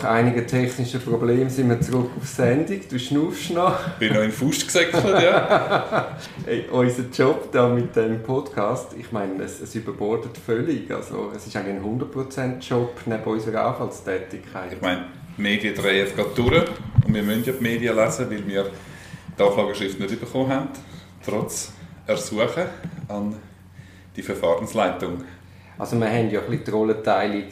Nach einigen technischen Problemen sind wir zurück auf Sendung. Du schnaufst noch. Ich bin noch in Fuß gesäckelt, ja. hey, unser Job da mit dem Podcast, ich meine, es, es überbordet völlig. Also, es ist eigentlich ein 100% Job neben unserer Anfallstätigkeit. Ich meine, die Medien drehen jetzt gerade durch und wir müssen ja die Medien lesen, weil wir die Auflageschrift nicht bekommen haben, trotz Ersuchen an die Verfahrensleitung. Also wir haben ja ein bisschen die Rollenteilung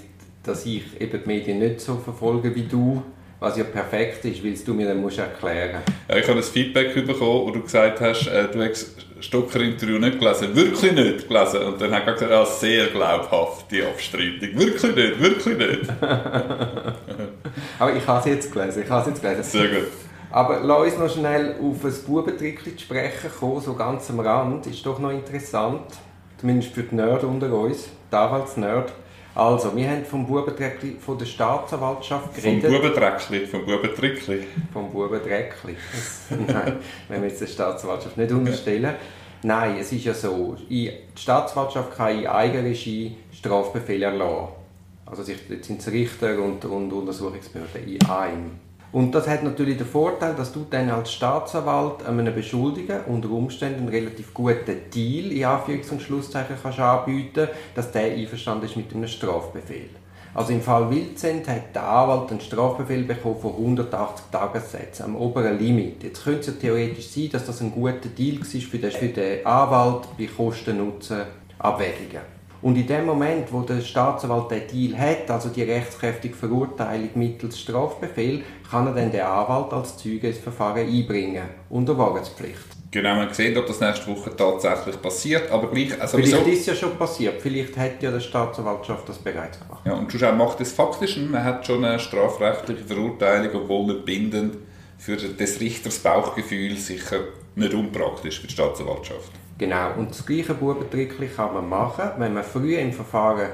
dass ich eben die Medien nicht so verfolge wie du, was ja perfekt ist, weil du mir dann musst erklären ja, Ich habe ein Feedback bekommen, wo du gesagt hast, äh, du hast Stocker-Interview nicht gelesen. Wirklich nicht gelesen. Und dann hat er gesagt, ja, sehr glaubhaft, die Abstreitung. Wirklich nicht, wirklich nicht. Aber ich habe es jetzt gelesen, ich habe es jetzt gelesen. Sehr gut. Aber lass uns noch schnell auf ein Bubentrickchen sprechen kommen, so ganz am Rand. Ist doch noch interessant, zumindest für die Nerd unter uns, die Anwaltsnerd. Also, wir haben vom Bubendreckli von der Staatsanwaltschaft geredet. Vom Bubendreckli, vom Bubendreckli. Vom Bubendreckli. Nein, wenn wir jetzt der Staatsanwaltschaft nicht unterstellen. Nein, es ist ja so, die Staatsanwaltschaft kann in Eigenregie Strafbefehle erlassen. Also jetzt sind es Richter und, und Untersuchungsbehörden in einem. Und das hat natürlich den Vorteil, dass du dann als Staatsanwalt einem Beschuldigen unter Umständen einen relativ guten Deal in Anführungs- und Schlusszeichen kannst anbieten dass der einverstanden ist mit einem Strafbefehl. Also im Fall Wildzent hat der Anwalt einen Strafbefehl bekommen von 180 Tagessätzen am oberen Limit. Jetzt könnte es ja theoretisch sein, dass das ein guter Deal war für den, für den Anwalt bei Kosten-Nutzen-Abwägungen. Und in dem Moment, wo der Staatsanwalt den Deal hat, also die rechtskräftige Verurteilung mittels Strafbefehl, kann er dann den Anwalt als Zeuge ins Verfahren einbringen, unter Wahrheitspflicht. Genau, wir sehen, ob das nächste Woche tatsächlich passiert, aber gleich... Also vielleicht ist es ja schon passiert, vielleicht hat ja die Staatsanwaltschaft das bereits gemacht. Ja, und schon macht es faktisch, man hat schon eine strafrechtliche Verurteilung, obwohl nicht bindend, für des Richters Bauchgefühl sicher nicht unpraktisch für die Staatsanwaltschaft. Genau, und das gleiche Bubentrickli kann man machen, wenn man früher im Verfahren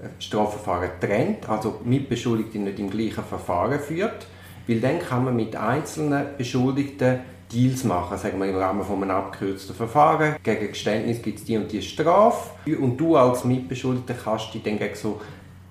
äh, Strafverfahren trennt, also Mitbeschuldigte nicht im gleichen Verfahren führt, weil dann kann man mit einzelnen Beschuldigten Deals machen, sagen wir im Rahmen von einem abgekürzten Verfahren. Gegen Geständnis gibt es die und die Strafe und du als Mitbeschuldigter kannst dich dann gegen so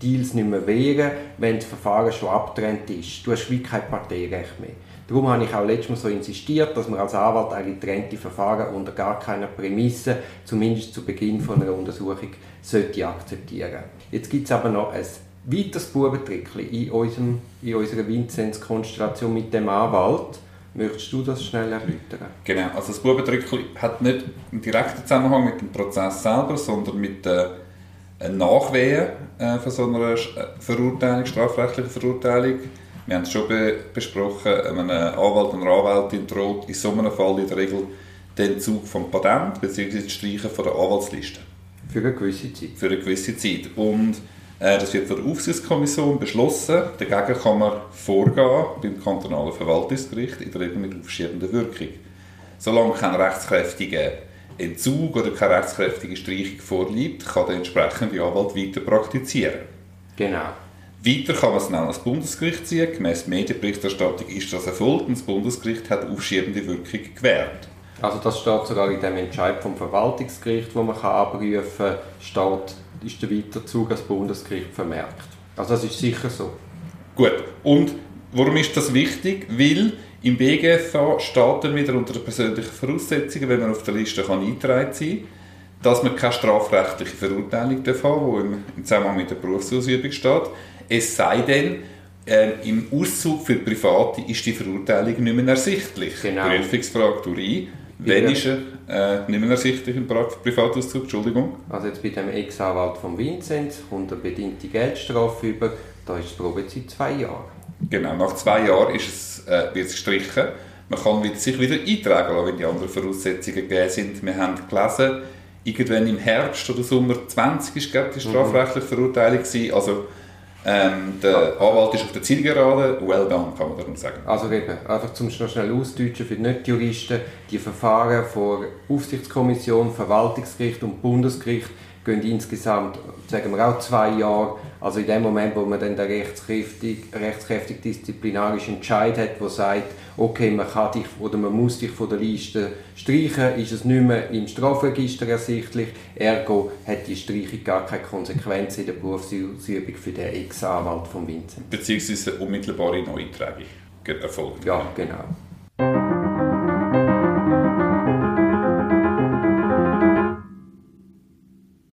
Deals nicht mehr wehren, wenn das Verfahren schon abtrennt ist. Du hast wie kein Parteirecht mehr. Darum habe ich auch letztes Mal so insistiert, dass man als Anwalt eigentlich trennte Verfahren unter gar keiner Prämisse, zumindest zu Beginn von einer Untersuchung, sollte akzeptieren. Jetzt gibt es aber noch ein weiteres Bubentrickchen in, unserem, in unserer Vinzenz-Konstellation mit dem Anwalt. Möchtest du das schnell erläutern? Genau, also das Bubentrickchen hat nicht einen direkten Zusammenhang mit dem Prozess selber, sondern mit der äh, Nachwehen äh, von so einer äh, Verurteilung, strafrechtlichen Verurteilung wir haben es schon be besprochen, einem Anwalt oder Anwältin droht in so einem Fall in der Regel der Entzug vom Patent bzw. das Streichen von der Anwaltsliste. Für eine gewisse Zeit. Für eine gewisse Zeit. Und äh, das wird von der Aufsichtskommission beschlossen. Dagegen kann man vorgehen beim kantonalen Verwaltungsgericht, in der Regel mit aufschiebender Wirkung. Solange kein rechtskräftiger Entzug oder keine rechtskräftige Streichung vorliegt, kann der entsprechende Anwalt weiter praktizieren. Genau. Weiter kann man es dann ans Bundesgericht ziehen. Gemäss Medienberichterstattung ist das erfolgt und das Bundesgericht hat aufschiebende Wirkung gewährt. Also das steht sogar in dem Entscheid vom Verwaltungsgericht, wo man kann abrufen kann, steht, ist der Weiterzug ans Bundesgericht vermerkt. Also das ist sicher so. Gut. Und warum ist das wichtig? Weil im BGFA steht dann wieder unter den persönlichen Voraussetzungen, wenn man auf der Liste kann eingetragen sein kann, dass man keine strafrechtliche Verurteilung haben darf, die im Zusammenhang mit der Berufsausübung steht. Es sei denn, äh, im Auszug für Private ist die Verurteilung nicht mehr ersichtlich. Genau. Prüfungsfrage durch. Wenn ist er äh, nicht mehr ersichtlich im Privatauszug? Entschuldigung. Also jetzt bei dem Ex-Anwalt von Vinzenz kommt eine bedingte Geldstrafe über. Da ist die Probezeit zwei Jahre. Genau, nach zwei Jahren ist es, äh, wird es gestrichen. Man kann sich wieder eintragen lassen, wenn die anderen Voraussetzungen gegeben sind. Wir haben gelesen, irgendwann im Herbst oder Sommer 20 ist glaube ich, die mhm. strafrechtliche Verurteilung gewesen. Also ähm, der Anwalt ist auf der Zielgerade, well done, kann man darum sagen. Also eben, einfach zum schnell ausdeutschen für die Nicht-Juristen, die Verfahren vor Aufsichtskommission, Verwaltungsgericht und Bundesgericht, gehen insgesamt, sagen wir auch zwei Jahre. Also in dem Moment, wo man dann den rechtskräftig, rechtskräftig disziplinarischen Entscheid hat, der sagt, okay, man kann dich oder man muss dich von der Liste streichen, ist es nicht mehr im Strafregister ersichtlich. Ergo hat die Streichung gar keine Konsequenz in der Berufsausübung für den Ex-Anwalt von Vincent. Beziehungsweise unmittelbare Neutragung erfolgt. Ja, genau.